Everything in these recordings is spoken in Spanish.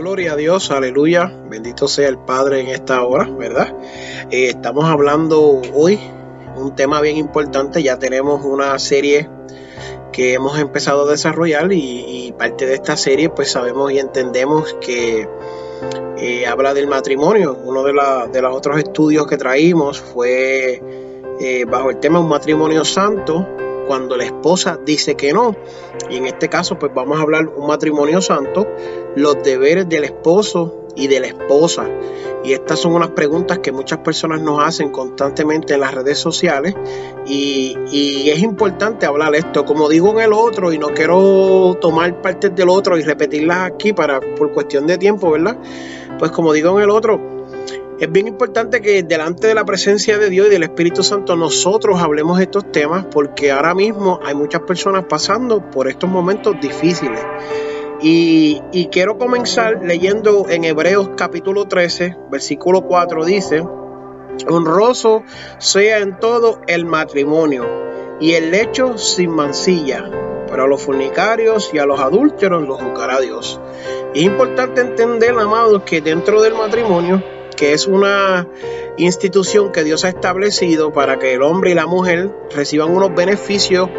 Gloria a Dios, aleluya, bendito sea el Padre en esta hora, ¿verdad? Eh, estamos hablando hoy un tema bien importante, ya tenemos una serie que hemos empezado a desarrollar y, parte de esta serie pues sabemos y entendemos que eh, habla del matrimonio. Uno de, los otros estudios que traímos fue eh, bajo el tema un matrimonio santo, cuando la esposa dice que no. Y en este caso, pues vamos a hablar un matrimonio santo, los deberes del esposo y de la esposa. Y estas son unas preguntas que muchas personas nos hacen constantemente en las redes sociales y, es importante hablar esto. Como digo en el otro y no quiero tomar partes del otro y repetirlas aquí para por cuestión de tiempo, ¿verdad? Pues como digo en el otro, es bien importante que delante de la presencia de Dios y del Espíritu Santo nosotros hablemos estos temas porque ahora mismo hay muchas personas pasando por estos momentos difíciles. Y, quiero comenzar leyendo en Hebreos capítulo 13, versículo 4 dice, honroso sea en todo el matrimonio y el lecho sin mancilla, pero a los fornicarios y a los adúlteros los juzgará Dios. es importante entender, amados, que dentro del matrimonio que es una institución que Dios ha establecido para que el hombre y la mujer reciban unos beneficios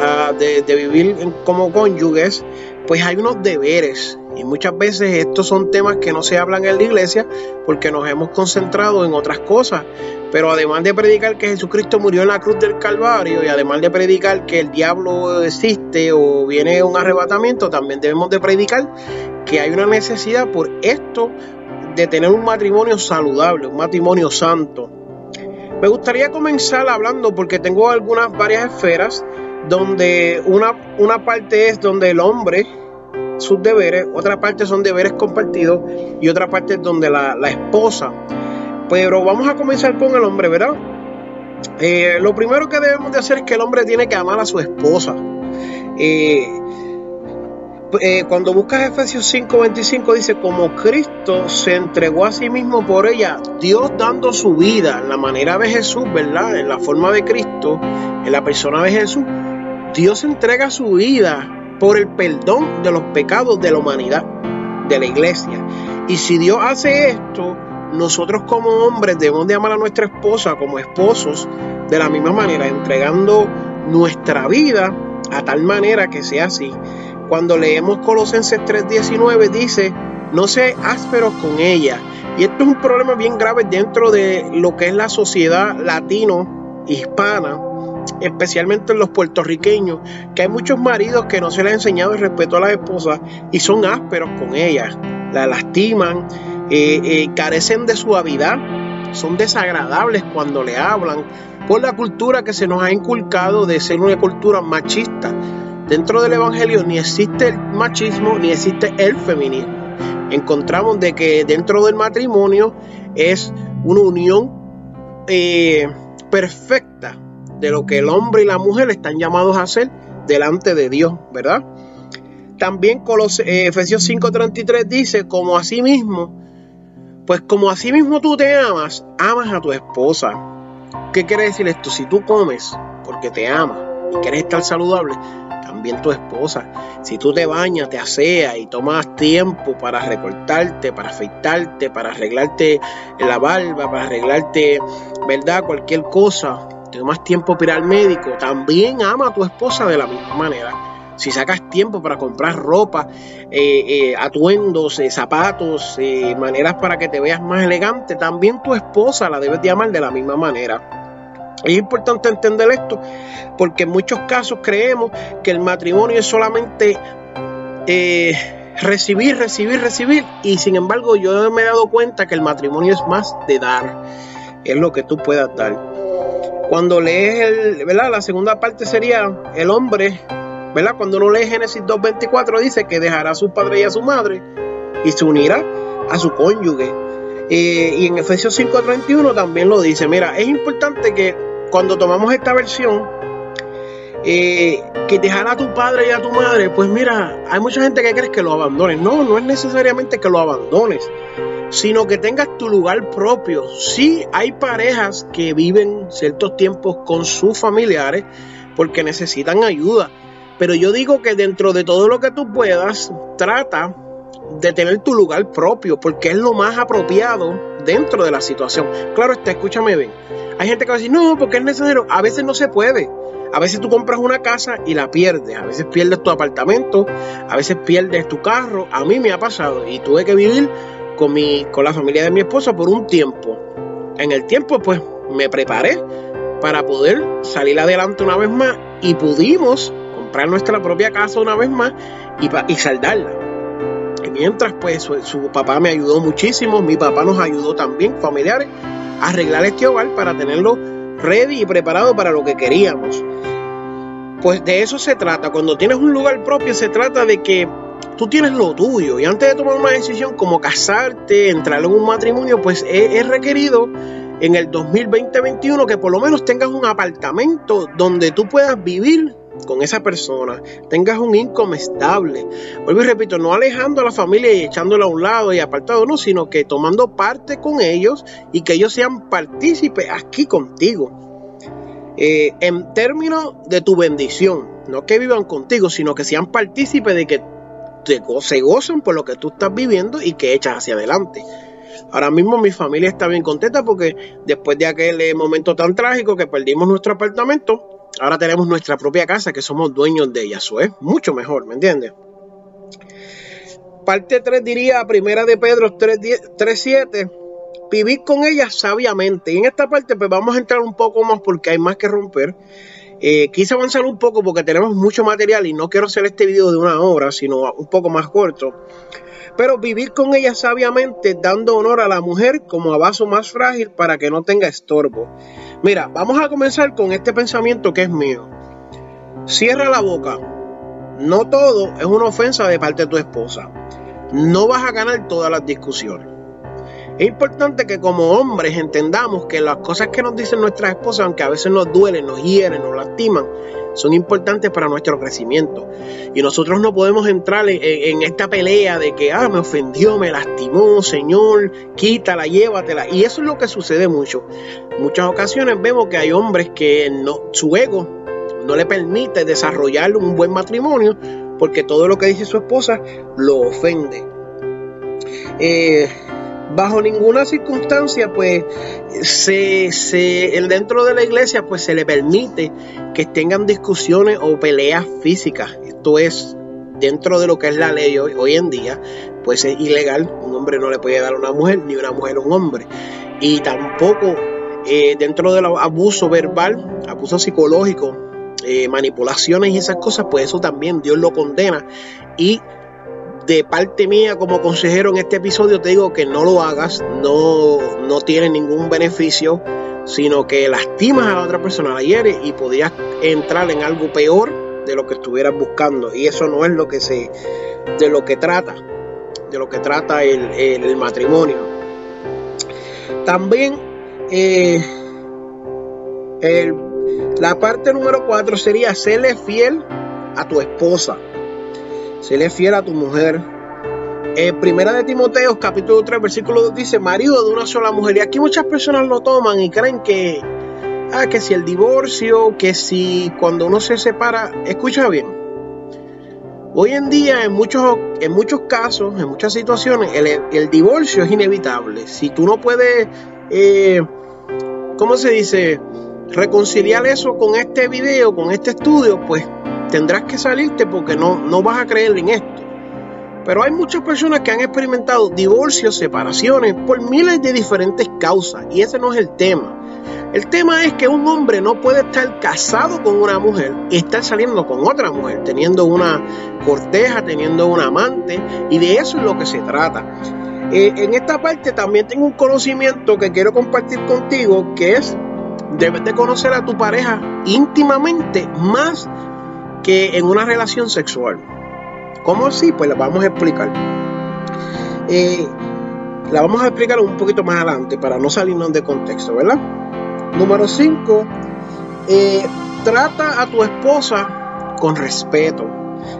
ah, de, vivir como cónyuges, pues hay unos deberes. Y muchas veces estos son temas que no se hablan en la iglesia porque nos hemos concentrado en otras cosas. Pero además de predicar que Jesucristo murió en la cruz del Calvario y además de predicar que el diablo existe o viene un arrebatamiento, también debemos de predicar que hay una necesidad por esto de tener un matrimonio saludable, un matrimonio santo. Me gustaría comenzar hablando porque tengo algunas varias esferas donde una, una parte es donde el hombre, sus deberes, otra parte son deberes compartidos y otra parte es donde la, esposa. Pero vamos a comenzar con el hombre, ¿verdad? Eh, lo primero que debemos de hacer es que el hombre tiene que amar a su esposa. Eh, eh, cuando buscas Efesios 5:25 dice, como Cristo se entregó a sí mismo por ella, Dios dando su vida en la manera de Jesús, ¿verdad? En la forma de Cristo, en la persona de Jesús, Dios entrega su vida por el perdón de los pecados de la humanidad, de la iglesia. Y si Dios hace esto, nosotros como hombres debemos de amar a nuestra esposa como esposos de la misma manera, entregando nuestra vida a tal manera que sea así. Cuando leemos Colosenses 3:19 dice, no sé ásperos con ella. Y esto es un problema bien grave dentro de lo que es la sociedad latino, hispana, especialmente en los puertorriqueños, que hay muchos maridos que no se les ha enseñado el respeto a las esposas y son ásperos con ellas, la lastiman, eh, eh, carecen de suavidad, son desagradables cuando le hablan, por la cultura que se nos ha inculcado de ser una cultura machista. Dentro del Evangelio ni existe el machismo ni existe el feminismo. Encontramos de que dentro del matrimonio es una unión eh, perfecta de lo que el hombre y la mujer están llamados a hacer delante de Dios, ¿verdad? También eh, Efesios 5:33 dice, como así mismo, pues como así mismo tú te amas, amas a tu esposa. ¿Qué quiere decir esto? Si tú comes porque te amas y quieres estar saludable, también tu esposa. Si tú te bañas, te aseas y tomas tiempo para recortarte, para afeitarte, para arreglarte la barba, para arreglarte, ¿verdad? Cualquier cosa, te tomas tiempo para ir al médico, también ama a tu esposa de la misma manera. Si sacas tiempo para comprar ropa, eh, eh, atuendos, eh, zapatos, maneras para que te veas más elegante, también tu esposa la debes de amar de la misma manera. Es importante entender esto porque en muchos casos creemos que el matrimonio es solamente eh, recibir, recibir, recibir y sin embargo yo me he dado cuenta que el matrimonio es más de dar, es lo que tú puedas dar. Cuando lees el, ¿verdad? La segunda parte sería el hombre ¿verdad? Cuando uno lee Génesis 2.24 dice que dejará a su padre y a su madre y se unirá a su cónyuge. Eh, y en Efesios 5.31 también lo dice. Mira, es importante que cuando tomamos esta versión, eh, que dejar a tu padre y a tu madre, pues mira, hay mucha gente que cree que lo abandones. No, no es necesariamente que lo abandones, sino que tengas tu lugar propio. Sí, hay parejas que viven ciertos tiempos con sus familiares porque necesitan ayuda. Pero yo digo que dentro de todo lo que tú puedas, trata de tener tu lugar propio, porque es lo más apropiado dentro de la situación. Claro está, escúchame bien. Hay gente que va a decir, no, porque es necesario. A veces no se puede. A veces tú compras una casa y la pierdes. A veces pierdes tu apartamento. A veces pierdes tu carro. A mí me ha pasado y tuve que vivir con, mi, con la familia de mi esposa por un tiempo. En el tiempo, pues, me preparé para poder salir adelante una vez más y pudimos comprar nuestra propia casa una vez más y, y saldarla mientras pues su, papá me ayudó muchísimo, mi papá nos ayudó también, familiares, a arreglar este hogar para tenerlo ready y preparado para lo que queríamos. Pues de eso se trata, cuando tienes un lugar propio se trata de que tú tienes lo tuyo y antes de tomar una decisión como casarte, entrar en un matrimonio, pues es, requerido en el 2020-21 que por lo menos tengas un apartamento donde tú puedas vivir con esa persona, tengas un income estable. Vuelvo y repito, no alejando a la familia y echándola a un lado y apartado, no, sino que tomando parte con ellos y que ellos sean partícipes aquí contigo. Eh, en términos de tu bendición, no que vivan contigo, sino que sean partícipes de que se gozan por lo que tú estás viviendo y que echas hacia adelante. Ahora mismo mi familia está bien contenta porque después de aquel momento tan trágico que perdimos nuestro apartamento, ahora tenemos nuestra propia casa que somos dueños de ella. Eso es mucho mejor, ¿me entiendes? Parte 3 diría, primera de Pedro 3.7, vivir con ella sabiamente. Y en esta parte pues vamos a entrar un poco más porque hay más que romper. Eh, quise avanzar un poco porque tenemos mucho material y no quiero hacer este video de una hora, sino un poco más corto. Pero vivir con ella sabiamente, dando honor a la mujer como a vaso más frágil para que no tenga estorbo. Mira, vamos a comenzar con este pensamiento que es mío. Cierra la boca. No todo es una ofensa de parte de tu esposa. No vas a ganar todas las discusiones. Es importante que como hombres entendamos que las cosas que nos dicen nuestras esposas, aunque a veces nos duelen, nos hieren, nos lastiman, son importantes para nuestro crecimiento. Y nosotros no podemos entrar en, esta pelea de que, ah, me ofendió, me lastimó, Señor, quítala, llévatela. Y eso es lo que sucede mucho. Muchas ocasiones vemos que hay hombres que su ego no le permite desarrollar un buen matrimonio porque todo lo que dice su esposa lo ofende. Eh, bajo ninguna circunstancia, pues, se, se, dentro de la iglesia, pues, se le permite que tengan discusiones o peleas físicas. Esto es, dentro de lo que es la ley hoy, hoy en día, pues es ilegal. Un hombre no le puede dar a una mujer, ni una mujer a un hombre. Y tampoco eh, dentro del abuso verbal, abuso psicológico, eh, manipulaciones y esas cosas, pues eso también Dios lo condena. Y de parte mía como consejero en este episodio te digo que no lo hagas, no, no tiene ningún beneficio, sino que lastimas a la otra persona, la hieres y podrías entrar en algo peor de lo que estuvieras buscando. Y eso no es lo que se, de lo que trata, de lo que trata el, matrimonio. También eh, la parte número cuatro sería serle fiel a tu esposa. Séle fiel a tu mujer. En primera de Timoteo, capítulo 3, versículo 2 dice, marido de una sola mujer. Y aquí muchas personas lo toman y creen que, ah, que si el divorcio, que si cuando uno se separa, escucha bien. Hoy en día, en muchos, en muchos casos, en muchas situaciones, el, divorcio es inevitable. Si tú no puedes, eh, ¿cómo se dice? Reconciliar eso con este video, con este estudio, pues tendrás que salirte porque no, no vas a creer en esto. Pero hay muchas personas que han experimentado divorcios, separaciones por miles de diferentes causas y ese no es el tema. El tema es que un hombre no puede estar casado con una mujer y estar saliendo con otra mujer, teniendo una corteja, teniendo un amante y de eso es lo que se trata. Eh, en esta parte también tengo un conocimiento que quiero compartir contigo que es debes de conocer a tu pareja íntimamente más que en una relación sexual. ¿Cómo así? Pues la vamos a explicar. Eh, la vamos a explicar un poquito más adelante para no salirnos de contexto, ¿verdad? Número 5. Eh, trata a tu esposa con respeto.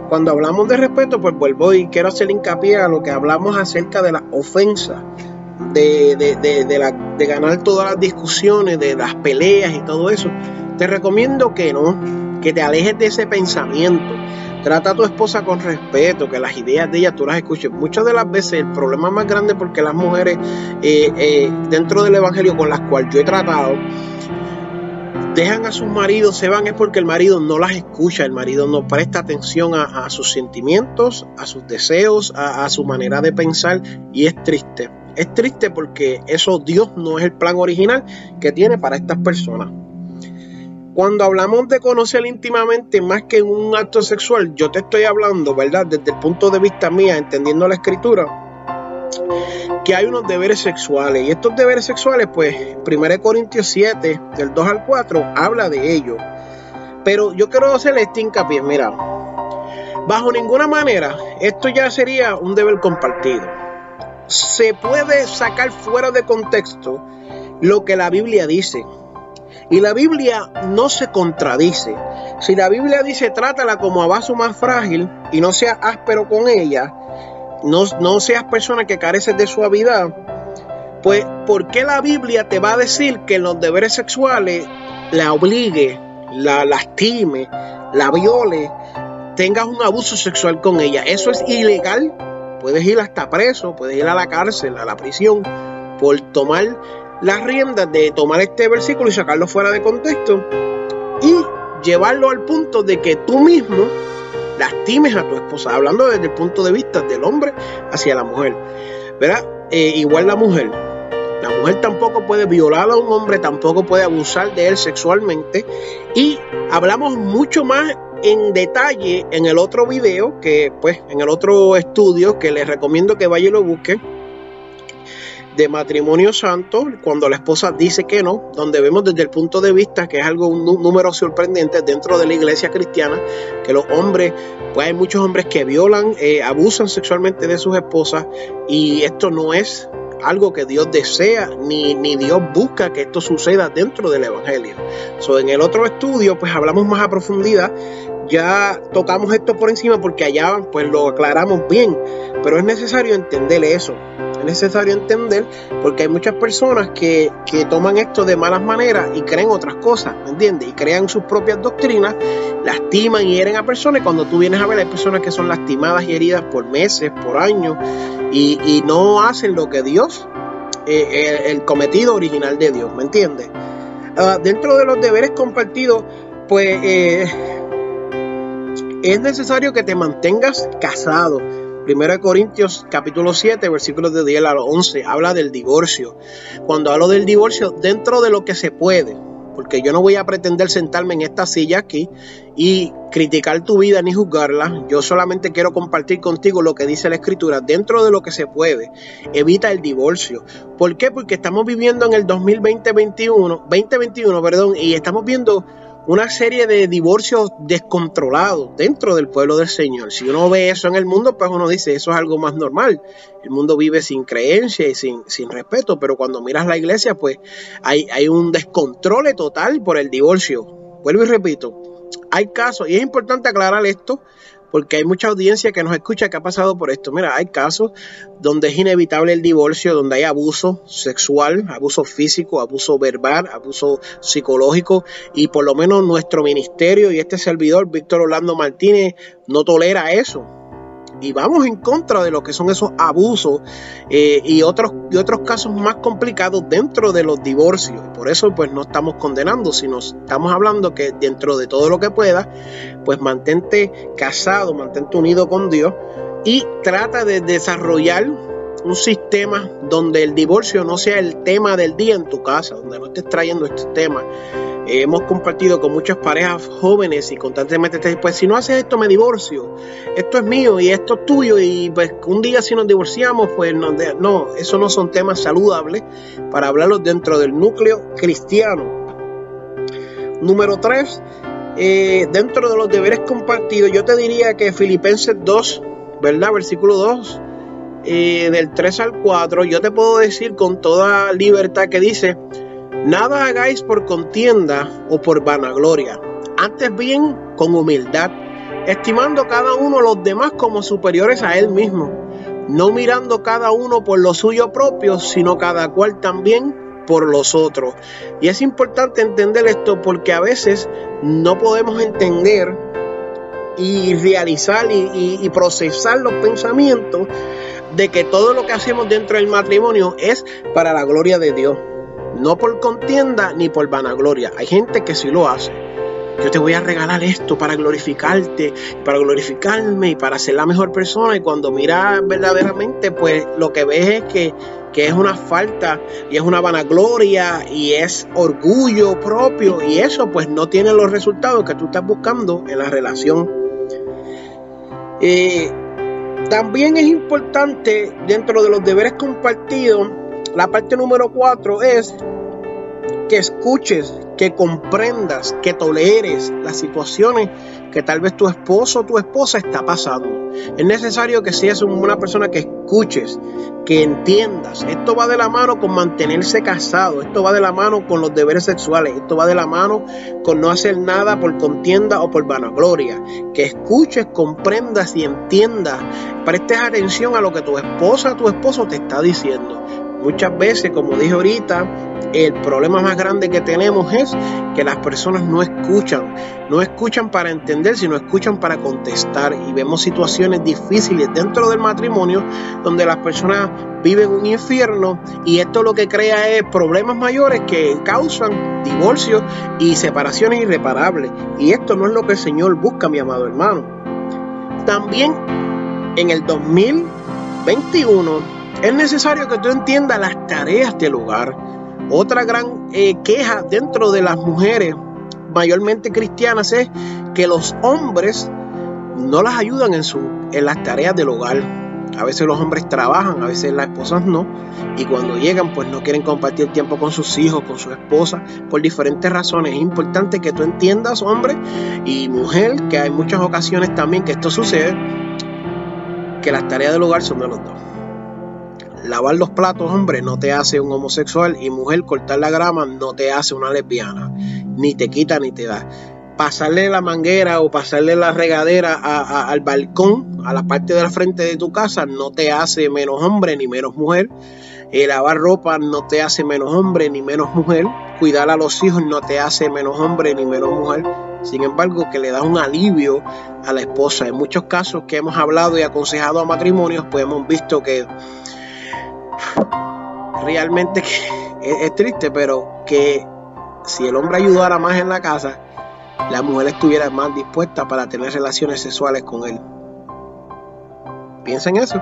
Cuando hablamos de respeto, pues vuelvo y quiero hacer hincapié a lo que hablamos acerca de la ofensa, de, de, ganar todas las discusiones, de las peleas y todo eso. Te recomiendo que no, que te alejes de ese pensamiento. Trata a tu esposa con respeto, que las ideas de ella tú las escuches. Muchas de las veces el problema más grande porque las mujeres eh, eh, dentro del evangelio con las cuales yo he tratado dejan a sus maridos, se van es porque el marido no las escucha, el marido no presta atención a, sus sentimientos, a sus deseos, a, a su manera de pensar y es triste. Es triste porque eso Dios no es el plan original que tiene para estas personas. Cuando hablamos de conocer íntimamente más que un acto sexual, yo te estoy hablando, ¿verdad? Desde el punto de vista mía, entendiendo la escritura, que hay unos deberes sexuales. Y estos deberes sexuales, pues, 1 Corintios 7, del 2 al 4, habla de ello. Pero yo quiero hacer este hincapié, mira, bajo ninguna manera, esto ya sería un deber compartido. Se puede sacar fuera de contexto lo que la Biblia dice. Y la Biblia no se contradice. Si la Biblia dice trátala como a vaso más frágil y no sea áspero con ella, no, no seas persona que careces de suavidad, pues ¿por qué la Biblia te va a decir que en los deberes sexuales la obligue, la lastime, la viole, tengas un abuso sexual con ella? Eso es ilegal. Puedes ir hasta preso, puedes ir a la cárcel, a la prisión, por tomar las riendas de tomar este versículo y sacarlo fuera de contexto y llevarlo al punto de que tú mismo lastimes a tu esposa, hablando desde el punto de vista del hombre hacia la mujer. ¿Verdad? Eh, igual la mujer. La mujer tampoco puede violar a un hombre, tampoco puede abusar de él sexualmente. Y hablamos mucho más en detalle en el otro video, que pues en el otro estudio que les recomiendo que vaya y lo busquen de matrimonio santo, cuando la esposa dice que no, donde vemos desde el punto de vista que es algo, un número sorprendente dentro de la iglesia cristiana, que los hombres, pues hay muchos hombres que violan, eh, abusan sexualmente de sus esposas y esto no es algo que Dios desea ni, ni Dios busca que esto suceda dentro del Evangelio. So, en el otro estudio, pues hablamos más a profundidad ya tocamos esto por encima porque allá pues lo aclaramos bien, pero es necesario entender eso. Es necesario entender porque hay muchas personas que, que toman esto de malas maneras y creen otras cosas, ¿me entiendes? Y crean sus propias doctrinas, lastiman y hieren a personas. Y cuando tú vienes a ver, hay personas que son lastimadas y heridas por meses, por años, y, no hacen lo que Dios, eh, el, cometido original de Dios, ¿me entiendes? Ah, dentro de los deberes compartidos, pues eh, es necesario que te mantengas casado. Primero de Corintios capítulo 7, versículos de 10 al 11, habla del divorcio. Cuando hablo del divorcio, dentro de lo que se puede, porque yo no voy a pretender sentarme en esta silla aquí y criticar tu vida ni juzgarla. Yo solamente quiero compartir contigo lo que dice la escritura. Dentro de lo que se puede, evita el divorcio. ¿Por qué? Porque estamos viviendo en el 2020-21, 2021, perdón, y estamos viendo una serie de divorcios descontrolados dentro del pueblo del Señor. Si uno ve eso en el mundo, pues uno dice, eso es algo más normal. El mundo vive sin creencia y sin, sin respeto, pero cuando miras la iglesia, pues hay, hay un descontrole total por el divorcio. Vuelvo y repito, hay casos, y es importante aclarar esto, porque hay mucha audiencia que nos escucha que ha pasado por esto. Mira, hay casos donde es inevitable el divorcio, donde hay abuso sexual, abuso físico, abuso verbal, abuso psicológico, y por lo menos nuestro ministerio y este servidor, Víctor Orlando Martínez, no tolera eso y vamos en contra de lo que son esos abusos eh, y, otros, y otros casos más complicados dentro de los divorcios. Por eso pues no estamos condenando, sino estamos hablando que dentro de todo lo que pueda, pues mantente casado, mantente unido con Dios y trata de desarrollar un sistema donde el divorcio no sea el tema del día en tu casa, donde no estés trayendo este tema hemos compartido con muchas parejas jóvenes y constantemente te pues si no haces esto me divorcio, esto es mío y esto es tuyo y pues un día si nos divorciamos pues no, no eso no son temas saludables para hablarlos dentro del núcleo cristiano. Número tres, Eh, dentro de los deberes compartidos, yo te diría que Filipenses 2, ¿verdad? Versículo 2, eh, del 3 al 4, yo te puedo decir con toda libertad que dice, nada hagáis por contienda o por vanagloria, antes bien con humildad, estimando cada uno los demás como superiores a él mismo, no mirando cada uno por lo suyo propio, sino cada cual también por los otros. Y es importante entender esto porque a veces no podemos entender y realizar y, procesar los pensamientos de que todo lo que hacemos dentro del matrimonio es para la gloria de Dios. No por contienda ni por vanagloria. Hay gente que sí lo hace. Yo te voy a regalar esto para glorificarte, para glorificarme y para ser la mejor persona. Y cuando miras verdaderamente, pues lo que ves es que, que es una falta y es una vanagloria y es orgullo propio. Y eso pues no tiene los resultados que tú estás buscando en la relación. Eh, también es importante dentro de los deberes compartidos, la parte número cuatro es que escuches, que comprendas, que toleres las situaciones que tal vez tu esposo o tu esposa está pasando. Es necesario que seas una persona que escuches, que entiendas. Esto va de la mano con mantenerse casado, esto va de la mano con los deberes sexuales, esto va de la mano con no hacer nada por contienda o por vanagloria. Que escuches, comprendas y entiendas, prestes atención a lo que tu esposa o tu esposo te está diciendo. Muchas veces, como dije ahorita, el problema más grande que tenemos es que las personas no escuchan, no escuchan para entender, sino escuchan para contestar. Y vemos situaciones difíciles dentro del matrimonio donde las personas viven un infierno y esto lo que crea es problemas mayores que causan divorcios y separaciones irreparables. Y esto no es lo que el Señor busca, mi amado hermano. También en el 2021 es necesario que tú entiendas las tareas del hogar. Otra gran eh, queja dentro de las mujeres, mayormente cristianas, es que los hombres no las ayudan en, su, en las tareas del hogar. A veces los hombres trabajan, a veces las esposas no. Y cuando llegan, pues no quieren compartir tiempo con sus hijos, con su esposa, por diferentes razones. Es importante que tú entiendas, hombre y mujer, que hay muchas ocasiones también que esto sucede, que las tareas del hogar son de los dos. Lavar los platos, hombre, no te hace un homosexual y mujer, cortar la grama no te hace una lesbiana, ni te quita ni te da. Pasarle la manguera o pasarle la regadera al balcón, a la parte de la frente de tu casa, no te hace menos hombre ni menos mujer. El lavar ropa no te hace menos hombre ni menos mujer. Cuidar a los hijos no te hace menos hombre ni menos mujer. Sin embargo, que le da un alivio a la esposa. En muchos casos que hemos hablado y aconsejado a matrimonios, pues hemos visto que realmente es, triste, pero que si el hombre ayudara más en la casa, la mujer estuviera más dispuesta para tener relaciones sexuales con él. Piensa en eso.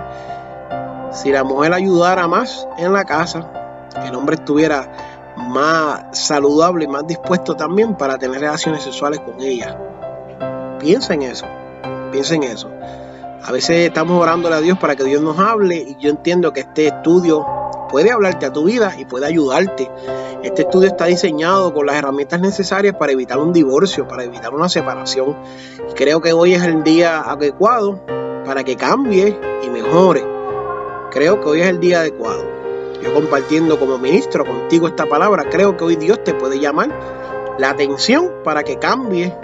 Si la mujer ayudara más en la casa, el hombre estuviera más saludable y más dispuesto también para tener relaciones sexuales con ella. Piensa en eso. Piensa en eso. A veces estamos orándole a Dios para que Dios nos hable y yo entiendo que este estudio puede hablarte a tu vida y puede ayudarte. Este estudio está diseñado con las herramientas necesarias para evitar un divorcio, para evitar una separación. Y creo que hoy es el día adecuado para que cambie y mejore. Creo que hoy es el día adecuado. Yo compartiendo como ministro contigo esta palabra, creo que hoy Dios te puede llamar la atención para que cambie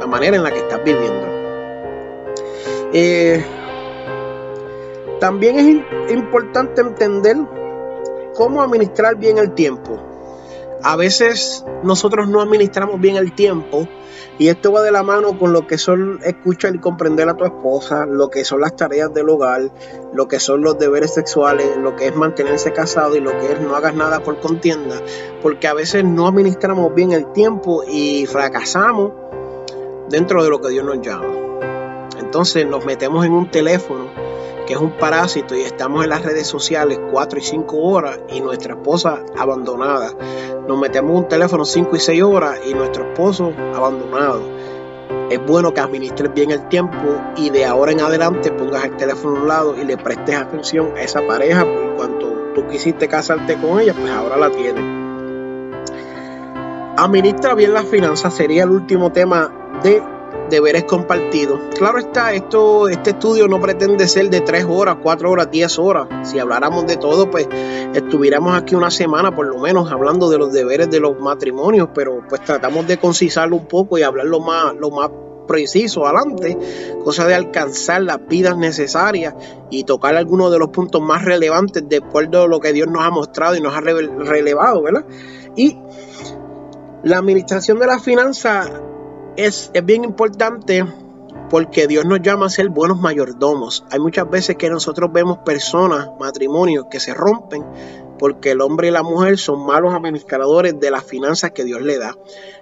la manera en la que estás viviendo. Eh, también es importante entender cómo administrar bien el tiempo. A veces nosotros no administramos bien el tiempo y esto va de la mano con lo que son escuchar y comprender a tu esposa, lo que son las tareas del hogar, lo que son los deberes sexuales, lo que es mantenerse casado y lo que es no hagas nada por contienda, porque a veces no administramos bien el tiempo y fracasamos dentro de lo que Dios nos llama. Entonces nos metemos en un teléfono que es un parásito y estamos en las redes sociales 4 y 5 horas y nuestra esposa abandonada. Nos metemos en un teléfono 5 y 6 horas y nuestro esposo abandonado. Es bueno que administres bien el tiempo y de ahora en adelante pongas el teléfono a un lado y le prestes atención a esa pareja porque cuando tú quisiste casarte con ella, pues ahora la tienes. Administra bien las finanzas sería el último tema de deberes compartidos. Claro está, esto, este estudio no pretende ser de 3 horas, 4 horas, 10 horas. Si habláramos de todo, pues estuviéramos aquí una semana por lo menos hablando de los deberes de los matrimonios, pero pues tratamos de concisarlo un poco y hablar lo más, lo más preciso adelante, cosa de alcanzar las vidas necesarias y tocar algunos de los puntos más relevantes de acuerdo a lo que Dios nos ha mostrado y nos ha relevado, ¿verdad? Y la administración de la finanzas es, bien importante porque Dios nos llama a ser buenos mayordomos. Hay muchas veces que nosotros vemos personas, matrimonios que se rompen porque el hombre y la mujer son malos administradores de las finanzas que Dios le da.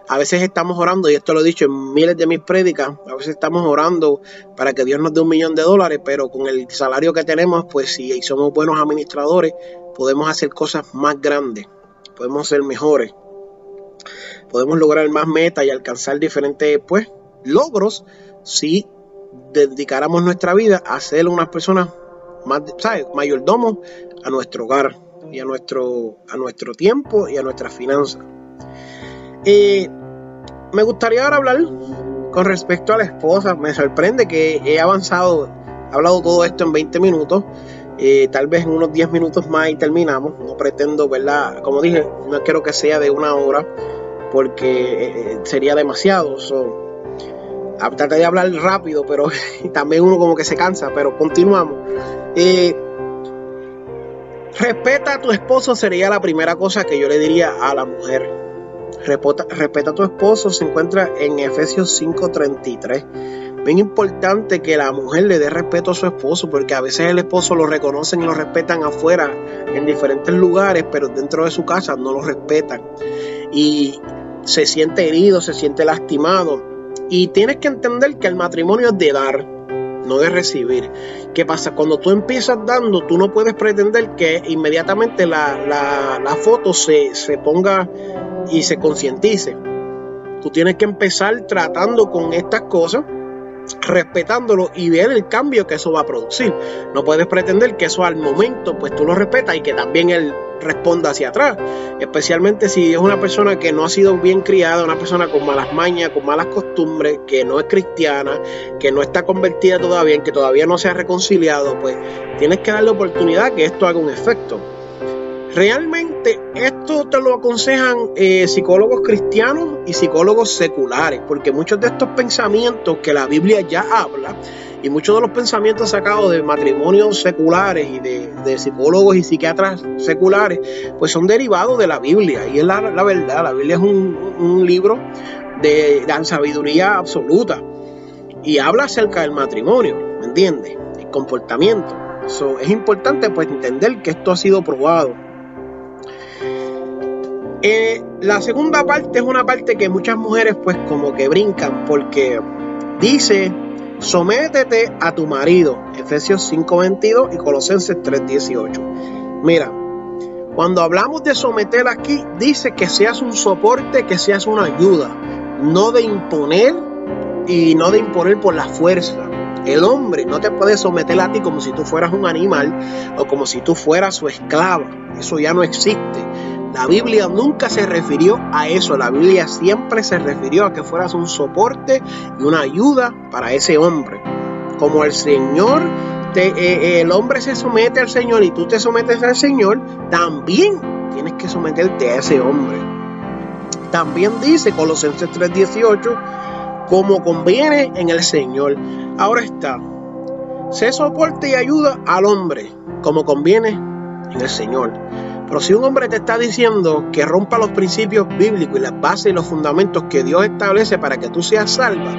A veces estamos orando, y esto lo he dicho en miles de mis prédicas, a veces estamos orando para que Dios nos dé un millón de dólares, pero con el salario que tenemos, pues si somos buenos administradores, podemos hacer cosas más grandes, podemos ser mejores podemos lograr más metas y alcanzar diferentes pues, logros si dedicáramos nuestra vida a ser unas personas más, ¿sabes? mayordomos a nuestro hogar y a nuestro, a nuestro tiempo y a nuestras finanzas. Eh, me gustaría ahora hablar con respecto a la esposa. Me sorprende que he avanzado, he hablado todo esto en 20 minutos. Eh, tal vez en unos 10 minutos más y terminamos. No pretendo, ¿verdad? Como dije, no quiero que sea de una hora porque eh, eh, sería demasiado. trataré de hablar rápido, pero también uno como que se cansa, pero continuamos. Eh, respeta a tu esposo sería la primera cosa que yo le diría a la mujer. Respeta, respeta a tu esposo se encuentra en Efesios 5:33. Bien importante que la mujer le dé respeto a su esposo, porque a veces el esposo lo reconocen y lo respetan afuera en diferentes lugares, pero dentro de su casa no lo respetan. Y se siente herido, se siente lastimado. Y tienes que entender que el matrimonio es de dar, no de recibir. ¿Qué pasa? Cuando tú empiezas dando, tú no puedes pretender que inmediatamente la, foto se, se ponga y se concientice. Tú tienes que empezar tratando con estas cosas respetándolo y ver el cambio que eso va a producir. No puedes pretender que eso al momento pues tú lo respetas y que también él responda hacia atrás, especialmente si es una persona que no ha sido bien criada, una persona con malas mañas, con malas costumbres, que no es cristiana, que no está convertida todavía, que todavía no se ha reconciliado, pues tienes que darle oportunidad que esto haga un efecto. Realmente esto te lo aconsejan eh, psicólogos cristianos y psicólogos seculares, porque muchos de estos pensamientos que la Biblia ya habla y muchos de los pensamientos sacados de matrimonios seculares y de, psicólogos y psiquiatras seculares, pues son derivados de la Biblia. Y es la, verdad, la Biblia es un, libro de, de, sabiduría absoluta. Y habla acerca del matrimonio, ¿me entiendes? El comportamiento. es importante pues entender que esto ha sido probado. Eh, la segunda parte es una parte que muchas mujeres pues como que brincan porque dice Sométete a tu marido, Efesios 5:22 y Colosenses 3:18. Mira, cuando hablamos de someter aquí, dice que seas un soporte, que seas una ayuda, no de imponer y no de imponer por la fuerza. El hombre no te puede someter a ti como si tú fueras un animal o como si tú fueras su esclava. Eso ya no existe. La Biblia nunca se refirió a eso, la Biblia siempre se refirió a que fueras un soporte y una ayuda para ese hombre. Como el Señor, eh, eh, el hombre se somete al Señor y tú te sometes al Señor, también tienes que someterte a ese hombre. También dice Colosenses 3:18, como conviene en el Señor. Ahora está, se soporte y ayuda al hombre, como conviene en el Señor. Pero si un hombre te está diciendo que rompa los principios bíblicos y las bases y los fundamentos que Dios establece para que tú seas salva,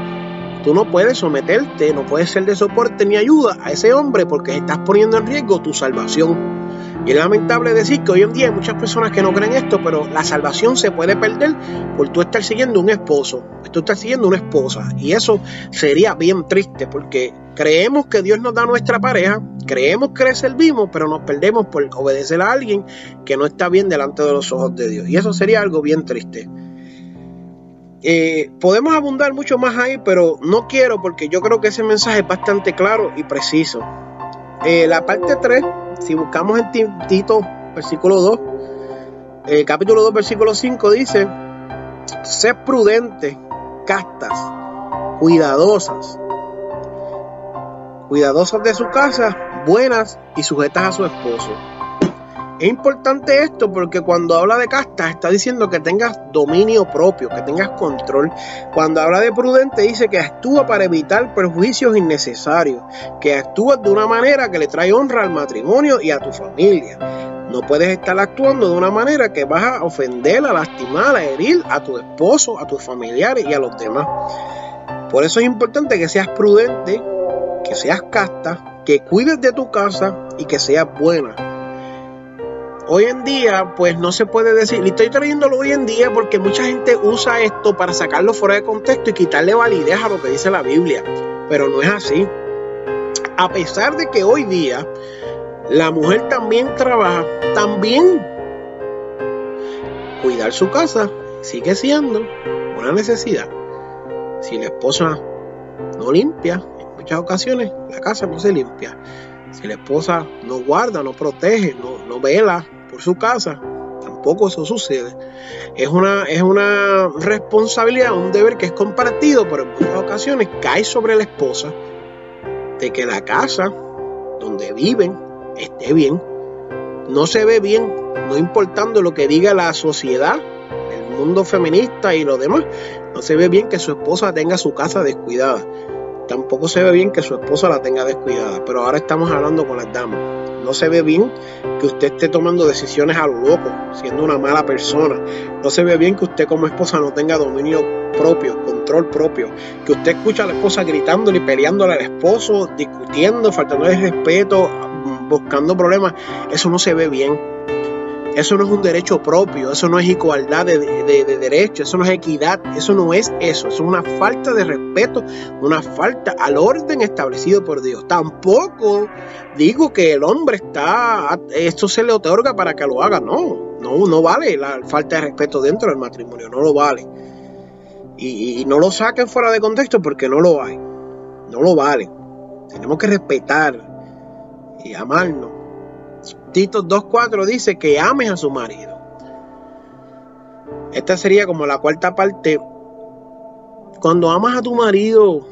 tú no puedes someterte, no puedes ser de soporte ni ayuda a ese hombre porque estás poniendo en riesgo tu salvación. Y es lamentable decir que hoy en día hay muchas personas que no creen esto, pero la salvación se puede perder por tú estar siguiendo un esposo, tú estar siguiendo una esposa. Y eso sería bien triste porque creemos que Dios nos da nuestra pareja, creemos que le servimos, pero nos perdemos por obedecer a alguien que no está bien delante de los ojos de Dios. Y eso sería algo bien triste. Eh, podemos abundar mucho más ahí, pero no quiero porque yo creo que ese mensaje es bastante claro y preciso. Eh, la parte 3 si buscamos en Tito, versículo 2, eh, capítulo 2, versículo 5 dice, sé prudente, castas, cuidadosas, cuidadosas de su casa, buenas y sujetas a su esposo. Es importante esto porque cuando habla de casta está diciendo que tengas dominio propio, que tengas control. Cuando habla de prudente dice que actúa para evitar perjuicios innecesarios, que actúa de una manera que le trae honra al matrimonio y a tu familia. No puedes estar actuando de una manera que vas a ofender, a lastimar, a herir a tu esposo, a tus familiares y a los demás. Por eso es importante que seas prudente, que seas casta, que cuides de tu casa y que seas buena Hoy en día, pues no se puede decir, y estoy trayéndolo hoy en día porque mucha gente usa esto para sacarlo fuera de contexto y quitarle validez a lo que dice la Biblia, pero no es así. A pesar de que hoy día la mujer también trabaja, también cuidar su casa sigue siendo una necesidad. Si la esposa no limpia, en muchas ocasiones la casa no se limpia. Si la esposa no guarda, no protege, no, no vela por su casa, tampoco eso sucede. Es una, es una responsabilidad, un deber que es compartido, pero en muchas ocasiones cae sobre la esposa de que la casa donde viven esté bien. No se ve bien, no importando lo que diga la sociedad, el mundo feminista y lo demás. No se ve bien que su esposa tenga su casa descuidada. Tampoco se ve bien que su esposa la tenga descuidada. Pero ahora estamos hablando con las damas. No se ve bien que usted esté tomando decisiones a lo loco, siendo una mala persona. No se ve bien que usted como esposa no tenga dominio propio, control propio. Que usted escucha a la esposa gritándole y peleándole al esposo, discutiendo, faltándole respeto, buscando problemas. Eso no se ve bien. Eso no es un derecho propio, eso no es igualdad de, de, derecho, eso no es equidad, eso no es eso, eso es una falta de respeto, una falta al orden establecido por Dios. Tampoco digo que el hombre está, esto se le otorga para que lo haga, no, no, no vale la falta de respeto dentro del matrimonio, no lo vale. Y, y no lo saquen fuera de contexto porque no lo hay, no lo vale. Tenemos que respetar y amarnos Tito 2.4 dice que ames a su marido. Esta sería como la cuarta parte. Cuando amas a tu marido,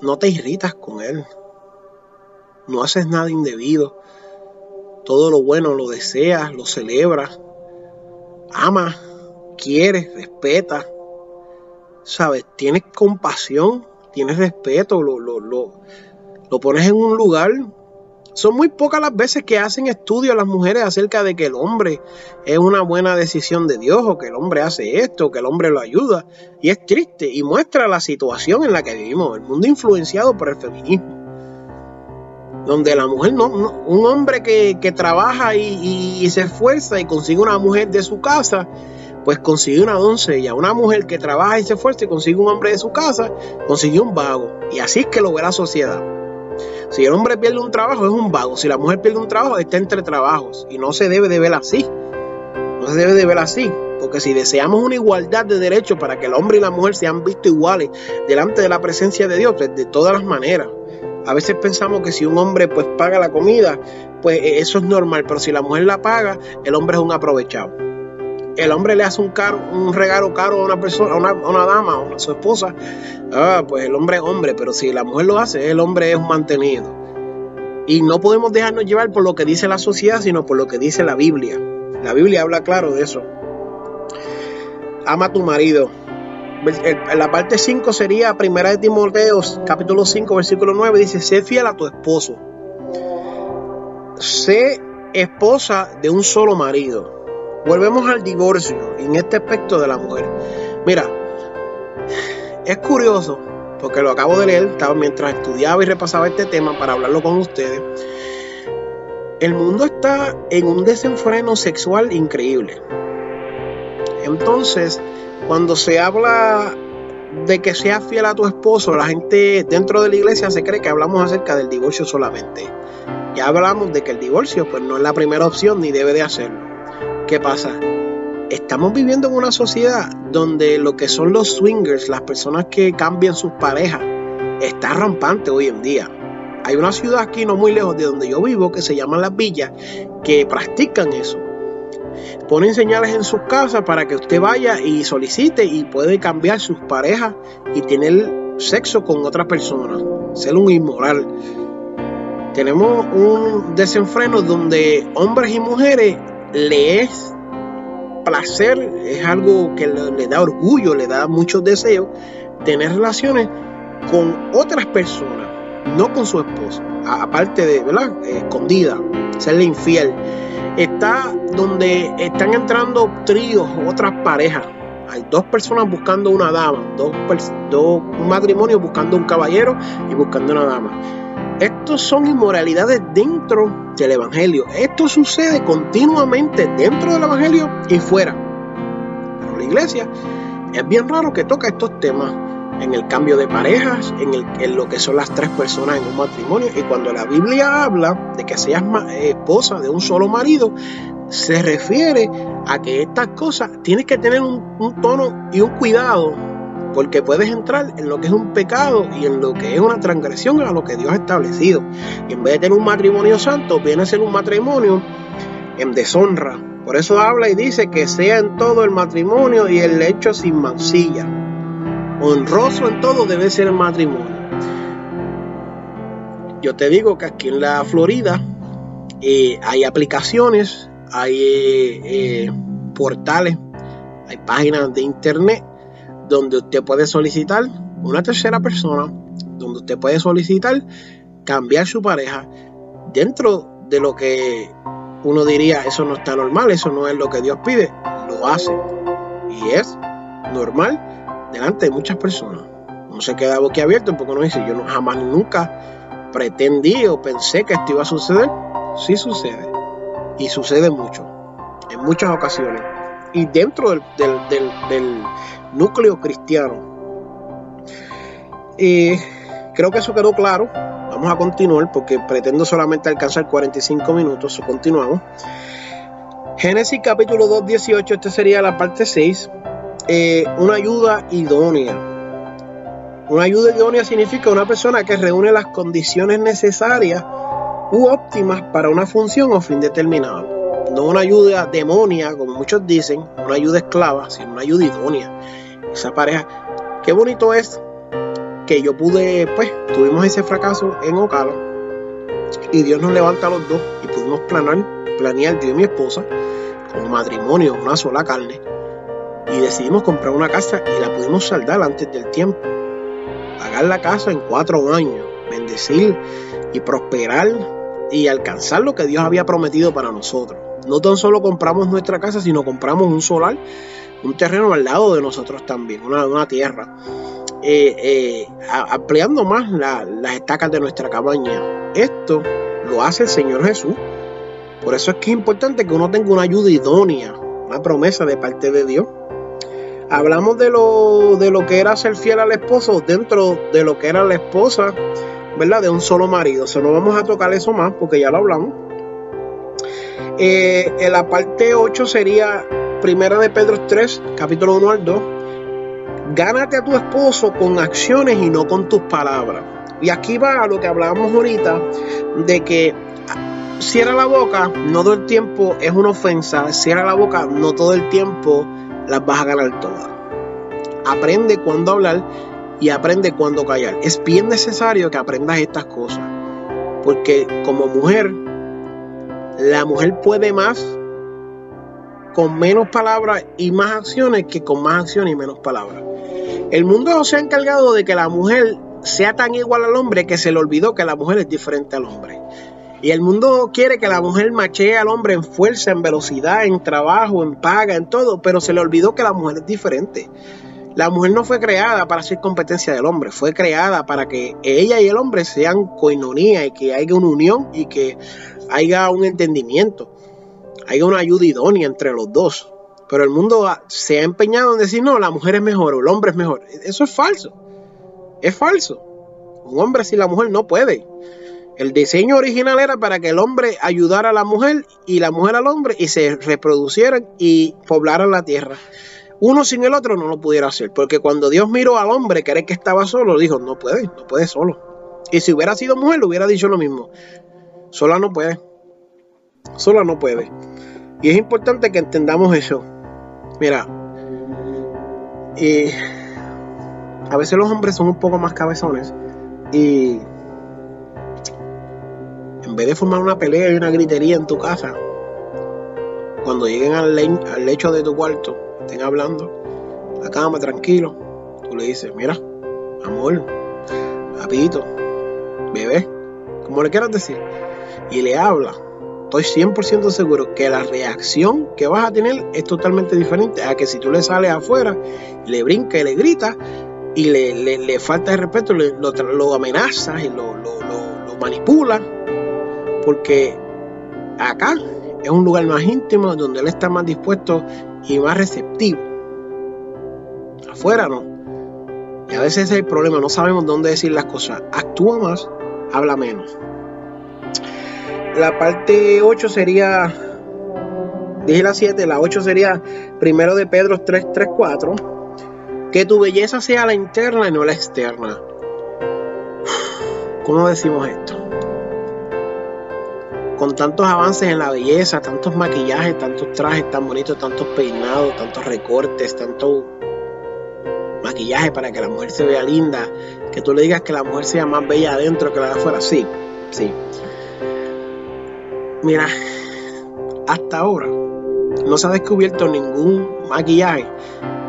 no te irritas con él. No haces nada indebido. Todo lo bueno lo deseas, lo celebras. Amas, quieres, respetas. ¿Sabes? Tienes compasión, tienes respeto, lo, lo, lo, lo pones en un lugar son muy pocas las veces que hacen estudios las mujeres acerca de que el hombre es una buena decisión de Dios o que el hombre hace esto, o que el hombre lo ayuda. Y es triste y muestra la situación en la que vivimos, el mundo influenciado por el feminismo. Donde la mujer, no, un hombre que, trabaja y, se esfuerza y consigue una mujer de su casa, pues consigue una doncella. Una mujer que trabaja y se esfuerza y consigue un hombre de su casa, consigue un vago. Y así es que lo ve la sociedad. Si el hombre pierde un trabajo es un vago, si la mujer pierde un trabajo está entre trabajos. Y no se debe de ver así. No se debe de ver así, porque si deseamos una igualdad de derechos para que el hombre y la mujer sean vistos iguales delante de la presencia de Dios, pues de todas las maneras. A veces pensamos que si un hombre pues paga la comida, pues e, eso es normal, pero si la mujer la paga, el hombre es un aprovechado el hombre le hace un, regalo caro a una persona, a una, dama, a su esposa, ah, pues el hombre es hombre, pero si la mujer lo hace, el hombre es un mantenido. Y no podemos dejarnos llevar por lo que dice la sociedad, sino por lo que dice la Biblia. La Biblia habla claro de eso. Ama a tu marido. La parte 5 sería Primera de Timoteo, capítulo 5, versículo 9, dice, sé fiel a tu esposo. Sé esposa de un solo marido Volvemos al divorcio en este aspecto de la mujer. Mira, es curioso, porque lo acabo de leer estaba mientras estudiaba y repasaba este tema para hablarlo con ustedes. El mundo está en un desenfreno sexual increíble. Entonces, cuando se habla de que seas fiel a tu esposo, la gente dentro de la iglesia se cree que hablamos acerca del divorcio solamente. Ya hablamos de que el divorcio pues no es la primera opción ni debe de hacerlo. ¿Qué pasa? Estamos viviendo en una sociedad donde lo que son los swingers, las personas que cambian sus parejas, está rampante hoy en día. Hay una ciudad aquí no muy lejos de donde yo vivo que se llama Las Villas que practican eso. ponen señales en sus casas para que usted vaya y solicite y puede cambiar sus parejas y tener sexo con otra persona, ser un inmoral. Tenemos un desenfreno donde hombres y mujeres le es placer, es algo que le, da orgullo, le da muchos deseos, tener relaciones con otras personas, no con su esposa, aparte de, ¿verdad? Escondida, serle infiel. Está donde están entrando tríos, otras parejas. Hay dos personas buscando una dama, dos, dos un matrimonio buscando un caballero y buscando una dama. Estos son inmoralidades dentro del Evangelio. Esto sucede continuamente dentro del Evangelio y fuera. Pero la iglesia es bien raro que toca estos temas en el cambio de parejas, en, el, lo que son las tres personas en un matrimonio. Y cuando la Biblia habla de que seas esposa de un solo marido, se refiere a que estas cosas tienes que tener un tono y un cuidado porque puedes entrar en lo que es un pecado y en lo que es una transgresión a lo que Dios ha establecido. Y en vez de tener un matrimonio santo, viene a ser un matrimonio en deshonra. Por eso habla y dice que sea en todo el matrimonio y el hecho sin mancilla. Honroso en todo debe ser el matrimonio. Yo te digo que aquí en la Florida eh, hay aplicaciones, hay eh, eh, portales, hay páginas de internet donde usted puede solicitar una tercera persona, donde usted puede solicitar cambiar su pareja dentro de lo que uno diría, eso no está normal, eso no es lo que Dios pide, lo hace. Y es normal delante de muchas personas. No se queda boquiabierto porque uno dice, yo no, jamás nunca pretendí o pensé que esto iba a suceder. Sí sucede. Y sucede mucho. En muchas ocasiones. Y dentro del, del núcleo cristiano. Y creo que eso quedó claro. Vamos a continuar porque pretendo solamente alcanzar 45 minutos. Continuamos. Génesis capítulo 2, 18. Esta sería la parte 6. Eh, una ayuda idónea. Una ayuda idónea significa una persona que reúne las condiciones necesarias u óptimas para una función o fin determinado. No una ayuda demonia, como muchos dicen, una ayuda esclava, sino una ayuda idónea esa pareja. Qué bonito es que yo pude, pues, tuvimos ese fracaso en Ocala y Dios nos levanta los dos y pudimos planear, planear yo y mi esposa como matrimonio, una sola carne y decidimos comprar una casa y la pudimos saldar antes del tiempo. Pagar la casa en cuatro años, bendecir y prosperar y alcanzar lo que Dios había prometido para nosotros. No tan solo compramos nuestra casa, sino compramos un solar un terreno al lado de nosotros también, una, una tierra, eh, eh, ampliando más las estacas de nuestra cabaña. Esto lo hace el Señor Jesús. Por eso es que es importante que uno tenga una ayuda idónea, una promesa de parte de Dios. Hablamos de lo, de lo que era ser fiel al esposo dentro de lo que era la esposa, ¿verdad? De un solo marido. O sea, no vamos a tocar eso más porque ya lo hablamos. Eh, en la parte 8 sería Primera de Pedro 3, capítulo 1 al 2. Gánate a tu esposo con acciones y no con tus palabras. Y aquí va a lo que hablábamos ahorita, de que cierra la boca, no todo el tiempo es una ofensa, cierra la boca, no todo el tiempo las vas a ganar todas. Aprende cuándo hablar y aprende cuándo callar. Es bien necesario que aprendas estas cosas, porque como mujer, la mujer puede más con menos palabras y más acciones que con más acciones y menos palabras. El mundo se ha encargado de que la mujer sea tan igual al hombre que se le olvidó que la mujer es diferente al hombre. Y el mundo quiere que la mujer machee al hombre en fuerza, en velocidad, en trabajo, en paga, en todo, pero se le olvidó que la mujer es diferente. La mujer no fue creada para ser competencia del hombre, fue creada para que ella y el hombre sean coinonía y que haya una unión y que haya un entendimiento hay una ayuda idónea entre los dos. Pero el mundo se ha empeñado en decir, no, la mujer es mejor o el hombre es mejor. Eso es falso. Es falso. Un hombre sin la mujer no puede. El diseño original era para que el hombre ayudara a la mujer y la mujer al hombre y se reproducieran y poblaran la tierra. Uno sin el otro no lo pudiera hacer, porque cuando Dios miró al hombre que que estaba solo, dijo, no puede, no puede solo. Y si hubiera sido mujer, le hubiera dicho lo mismo. Sola no puede. Sola no puede. Y es importante que entendamos eso. Mira, y a veces los hombres son un poco más cabezones y en vez de formar una pelea y una gritería en tu casa, cuando lleguen al, al lecho de tu cuarto, estén hablando, la cama tranquilo, tú le dices, mira, amor, papito, bebé, como le quieras decir, y le habla, estoy 100% seguro que la reacción que vas a tener es totalmente diferente a que si tú le sales afuera, le brinca y le grita y le, falta de respeto, lo, lo, amenazas y lo, lo, lo manipula, porque acá es un lugar más íntimo donde él está más dispuesto y más receptivo. Afuera no. Y a veces es el problema, no sabemos dónde decir las cosas. Actúa más, habla menos. La parte 8 sería, dije la 7, la 8 sería primero de Pedro 3, 3, 4. Que tu belleza sea la interna y no la externa. ¿Cómo decimos esto? Con tantos avances en la belleza, tantos maquillajes, tantos trajes tan bonitos, tantos peinados, tantos recortes, tanto maquillaje para que la mujer se vea linda, que tú le digas que la mujer sea más bella adentro que la de afuera, sí, sí. Mira, hasta ahora no se ha descubierto ningún maquillaje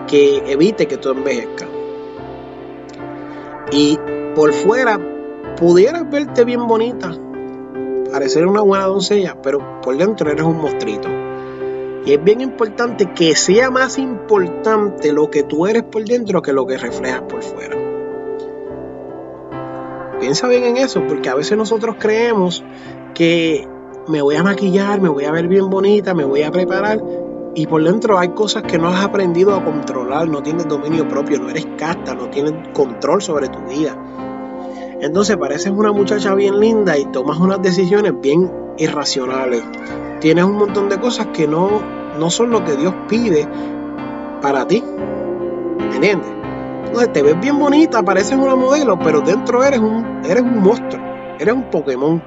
que evite que tú envejezcas. Y por fuera pudieras verte bien bonita, parecer una buena doncella, pero por dentro eres un mostrito. Y es bien importante que sea más importante lo que tú eres por dentro que lo que reflejas por fuera. Piensa bien en eso, porque a veces nosotros creemos que me voy a maquillar, me voy a ver bien bonita, me voy a preparar. Y por dentro hay cosas que no has aprendido a controlar, no tienes dominio propio, no eres casta, no tienes control sobre tu vida. Entonces pareces una muchacha bien linda y tomas unas decisiones bien irracionales. Tienes un montón de cosas que no, no son lo que Dios pide para ti. ¿Entiendes? Entonces te ves bien bonita, pareces una modelo, pero dentro eres un, eres un monstruo, eres un Pokémon.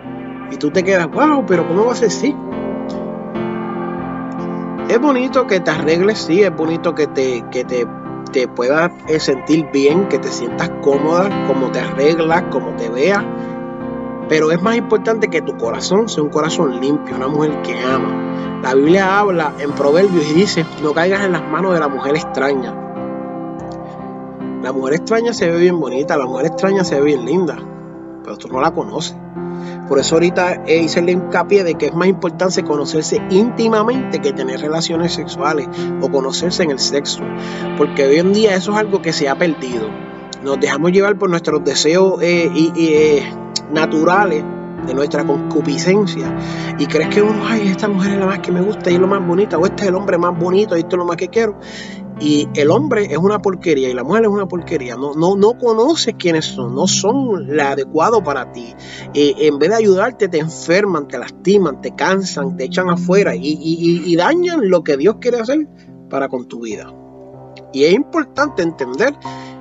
Y tú te quedas, wow, pero ¿cómo va a ser así? Es bonito que te arregles, sí, es bonito que te, que te, te puedas eh, sentir bien, que te sientas cómoda, como te arreglas, como te veas. Pero es más importante que tu corazón sea un corazón limpio, una mujer que ama. La Biblia habla en Proverbios y dice, no caigas en las manos de la mujer extraña. La mujer extraña se ve bien bonita, la mujer extraña se ve bien linda, pero tú no la conoces. Por eso ahorita hice el hincapié de que es más importante conocerse íntimamente que tener relaciones sexuales o conocerse en el sexo. Porque hoy en día eso es algo que se ha perdido. Nos dejamos llevar por nuestros deseos eh, eh, naturales de nuestra concupiscencia y crees que uno, ay, esta mujer es la más que me gusta y es lo más bonita, o este es el hombre más bonito y esto es lo más que quiero. Y el hombre es una porquería y la mujer es una porquería. No, no, no conoces quiénes son, no son lo adecuado para ti. Eh, en vez de ayudarte, te enferman, te lastiman, te cansan, te echan afuera y, y dañan lo que Dios quiere hacer para con tu vida. Y es importante entender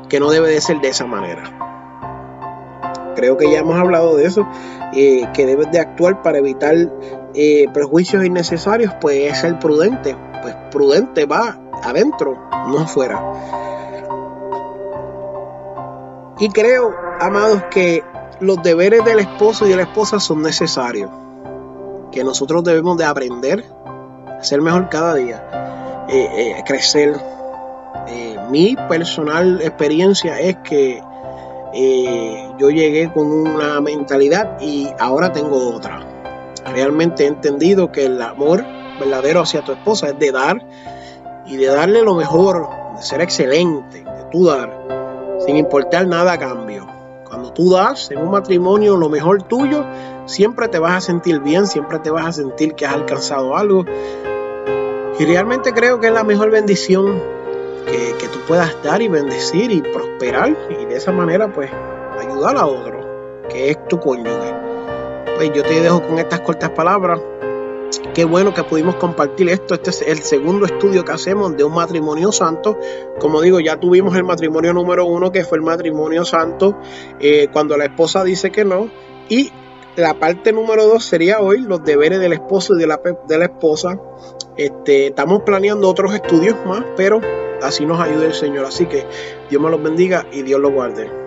que no debe de ser de esa manera. Creo que ya hemos hablado de eso, eh, que debes de actuar para evitar eh, prejuicios innecesarios, pues es ser prudente. Pues prudente va adentro, no afuera. Y creo, amados, que los deberes del esposo y de la esposa son necesarios. Que nosotros debemos de aprender a ser mejor cada día, eh, crecer. mi personal experiencia es que eh, yo llegué con una mentalidad y ahora tengo otra. Realmente he entendido que el amor verdadero hacia tu esposa es de dar y de darle lo mejor, de ser excelente, de tú dar, sin importar nada a cambio. Cuando tú das en un matrimonio lo mejor tuyo, siempre te vas a sentir bien, siempre te vas a sentir que has alcanzado algo. Y realmente creo que es la mejor bendición que, tú puedas dar y bendecir y prosperar y de esa manera pues ayudar a otro, que es tu cónyuge. Pues yo te dejo con estas cortas palabras. Qué bueno que pudimos compartir esto. Este es el segundo estudio que hacemos de un matrimonio santo. Como digo, ya tuvimos el matrimonio número uno, que fue el matrimonio santo, eh, cuando la esposa dice que no. Y la parte número dos sería hoy los deberes del esposo y de la, esposa. Este, estamos planeando otros estudios más, pero así nos ayude el Señor. Así que Dios me los bendiga y Dios los guarde.